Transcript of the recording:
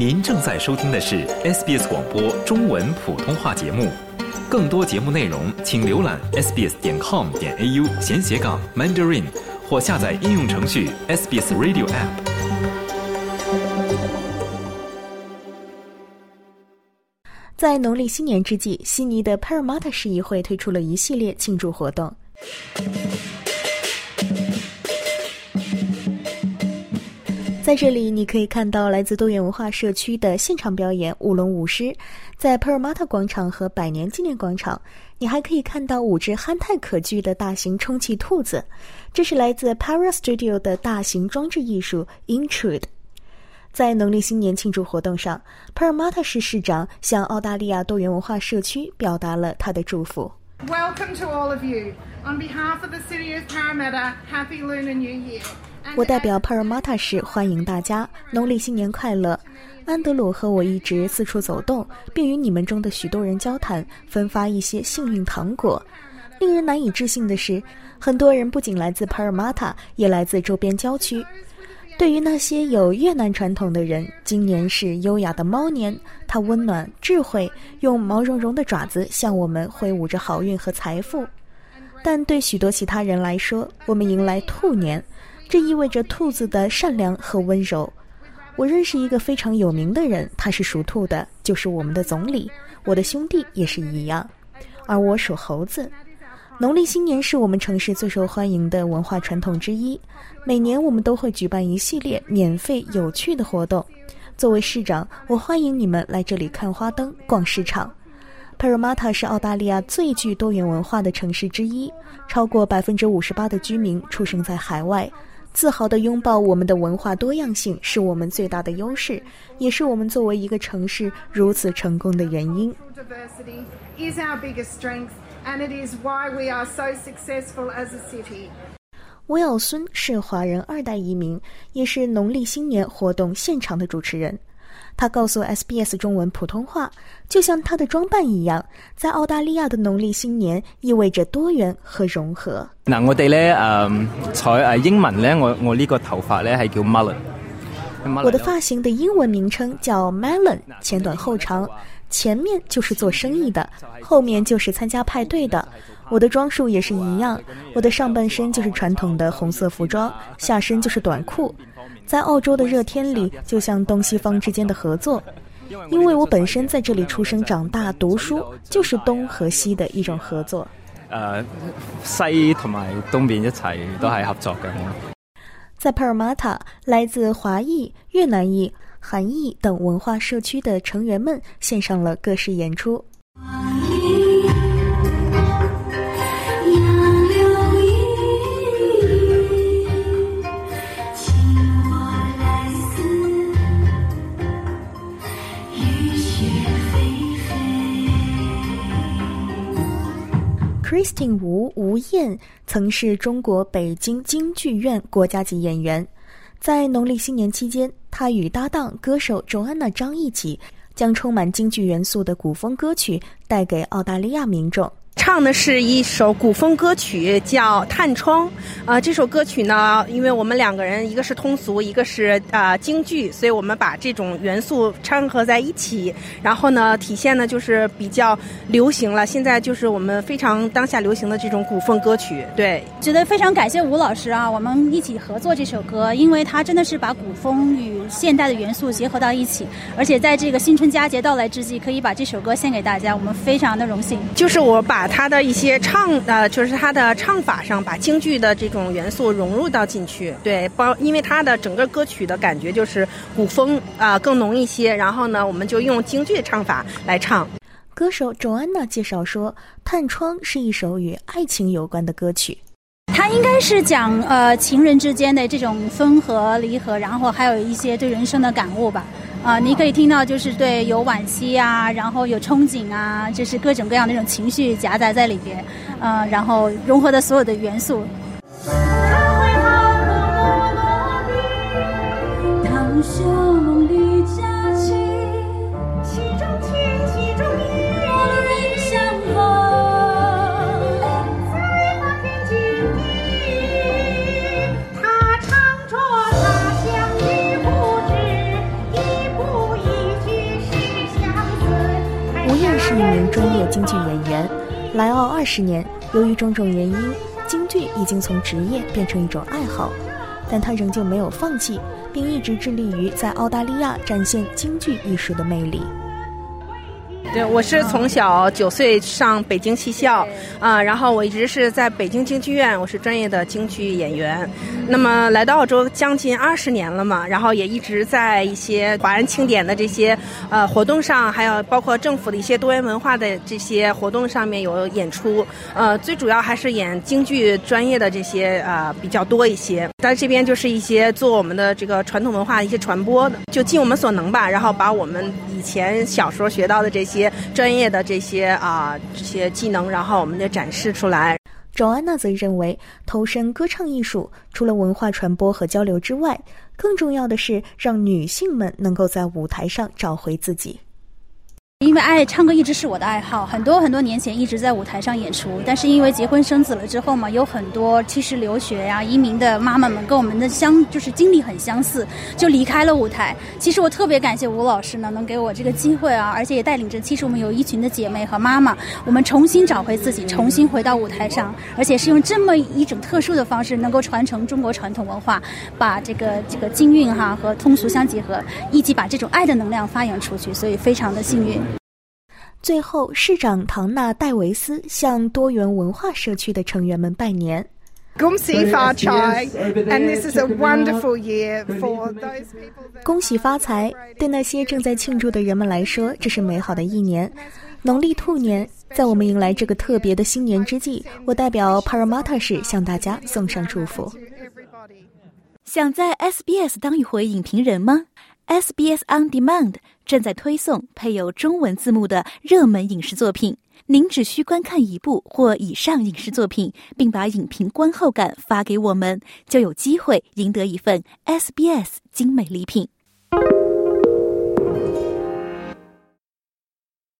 您正在收听的是 SBS 广播中文普通话节目。更多节目内容，请浏览 sbs 点 com 点 au 闲斜杠 mandarin，或下载应用程序 SBS Radio App。在农历新年之际，悉尼的 Parramatta 市议会推出了一系列庆祝活动。在这里，你可以看到来自多元文化社区的现场表演舞龙舞狮。在 Parramatta 广场和百年纪念广场，你还可以看到五只憨态可掬的大型充气兔子。这是来自 Para Studio 的大型装置艺术 Intrude。在农历新年庆祝活动上，Parramatta 市市长向澳大利亚多元文化社区表达了他的祝福。Welcome to all of you. On behalf of the City of Parramatta, Happy Lunar New Year. 我代表 Parramatta 市欢迎大家，农历新年快乐！安德鲁和我一直四处走动，并与你们中的许多人交谈，分发一些幸运糖果。令人难以置信的是，很多人不仅来自 Parramatta，也来自周边郊区。对于那些有越南传统的人，今年是优雅的猫年，它温暖、智慧，用毛茸茸的爪子向我们挥舞着好运和财富。但对许多其他人来说，我们迎来兔年，这意味着兔子的善良和温柔。我认识一个非常有名的人，他是属兔的，就是我们的总理。我的兄弟也是一样，而我属猴子。农历新年是我们城市最受欢迎的文化传统之一。每年我们都会举办一系列免费有趣的活动。作为市长，我欢迎你们来这里看花灯、逛市场。p a r a m a t a 是澳大利亚最具多元文化的城市之一，超过百分之五十八的居民出生在海外。自豪地拥抱我们的文化多样性，是我们最大的优势，也是我们作为一个城市如此成功的原因。we are so successful as a city. 威尔孙是华人二代移民，也是农历新年活动现场的主持人。他告诉 SBS 中文普通话，就像他的装扮一样，在澳大利亚的农历新年意味着多元和融合。嗱，我哋咧誒彩誒英文咧，我我呢个头发咧系叫 mullet。我的发型的英文名称叫 Melon，前短后长。前面就是做生意的，后面就是参加派对的。我的装束也是一样，我的上半身就是传统的红色服装，下身就是短裤。在澳洲的热天里，就像东西方之间的合作，因为我本身在这里出生长大读书，就是东和西的一种合作。呃，西同埋东边一齊都係合作嘅。在 Parramatta，来自华裔、越南裔。韩艺等文化社区的成员们献上了各式演出。Christine 吴吴燕曾是中国北京京剧院国家级演员。在农历新年期间，他与搭档歌手周安娜张一起，将充满京剧元素的古风歌曲带给澳大利亚民众。唱的是一首古风歌曲，叫《探窗》。啊，这首歌曲呢，因为我们两个人一个是通俗，一个是啊京剧，所以我们把这种元素掺合在一起，然后呢，体现呢就是比较流行了。现在就是我们非常当下流行的这种古风歌曲。对，觉得非常感谢吴老师啊，我们一起合作这首歌，因为他真的是把古风与现代的元素结合到一起，而且在这个新春佳节到来之际，可以把这首歌献给大家，我们非常的荣幸。就是我把。他的一些唱呃，就是他的唱法上，把京剧的这种元素融入到进去，对，包因为他的整个歌曲的感觉就是古风啊更浓一些，然后呢，我们就用京剧唱法来唱。歌手 Joanna 介绍说，《探窗》是一首与爱情有关的歌曲。它应该是讲呃情人之间的这种分合离合，然后还有一些对人生的感悟吧。啊，你可以听到就是对有惋惜啊，然后有憧憬啊，就是各种各样的那种情绪夹杂在里边，呃，然后融合的所有的元素。唐秀。专业京剧演员。来澳二十年，由于种种原因，京剧已经从职业变成一种爱好，但他仍旧没有放弃，并一直致力于在澳大利亚展现京剧艺术的魅力。对，我是从小九岁上北京戏校，啊，然后我一直是在北京京剧院，我是专业的京剧演员。那么来到澳洲将近二十年了嘛，然后也一直在一些华人庆典的这些呃活动上，还有包括政府的一些多元文化的这些活动上面有演出。呃，最主要还是演京剧专业的这些啊比较多一些。在这边就是一些做我们的这个传统文化的一些传播的，就尽我们所能吧，然后把我们以前小时候学到的这些。些专业的这些啊这些技能，然后我们就展示出来。周安娜则认为，投身歌唱艺术，除了文化传播和交流之外，更重要的是让女性们能够在舞台上找回自己。因为爱唱歌一直是我的爱好，很多很多年前一直在舞台上演出，但是因为结婚生子了之后嘛，有很多其实留学呀、移民的妈妈们跟我们的相就是经历很相似，就离开了舞台。其实我特别感谢吴老师呢，能给我这个机会啊，而且也带领着其实我们有一群的姐妹和妈妈，我们重新找回自己，重新回到舞台上，而且是用这么一种特殊的方式，能够传承中国传统文化，把这个这个京韵哈和通俗相结合，一起把这种爱的能量发扬出去，所以非常的幸运。最后，市长唐纳戴维斯向多元文化社区的成员们拜年。恭喜发财！And this is a wonderful year for those people. 恭喜发财！对那些正在庆祝的人们来说，这是美好的一年。农历兔年，在我们迎来这个特别的新年之际，我代表 Parramatta 市向大家送上祝福。想在 SBS 当一回影评人吗？SBS On Demand 正在推送配有中文字幕的热门影视作品，您只需观看一部或以上影视作品，并把影评观后感发给我们，就有机会赢得一份 SBS 精美礼品。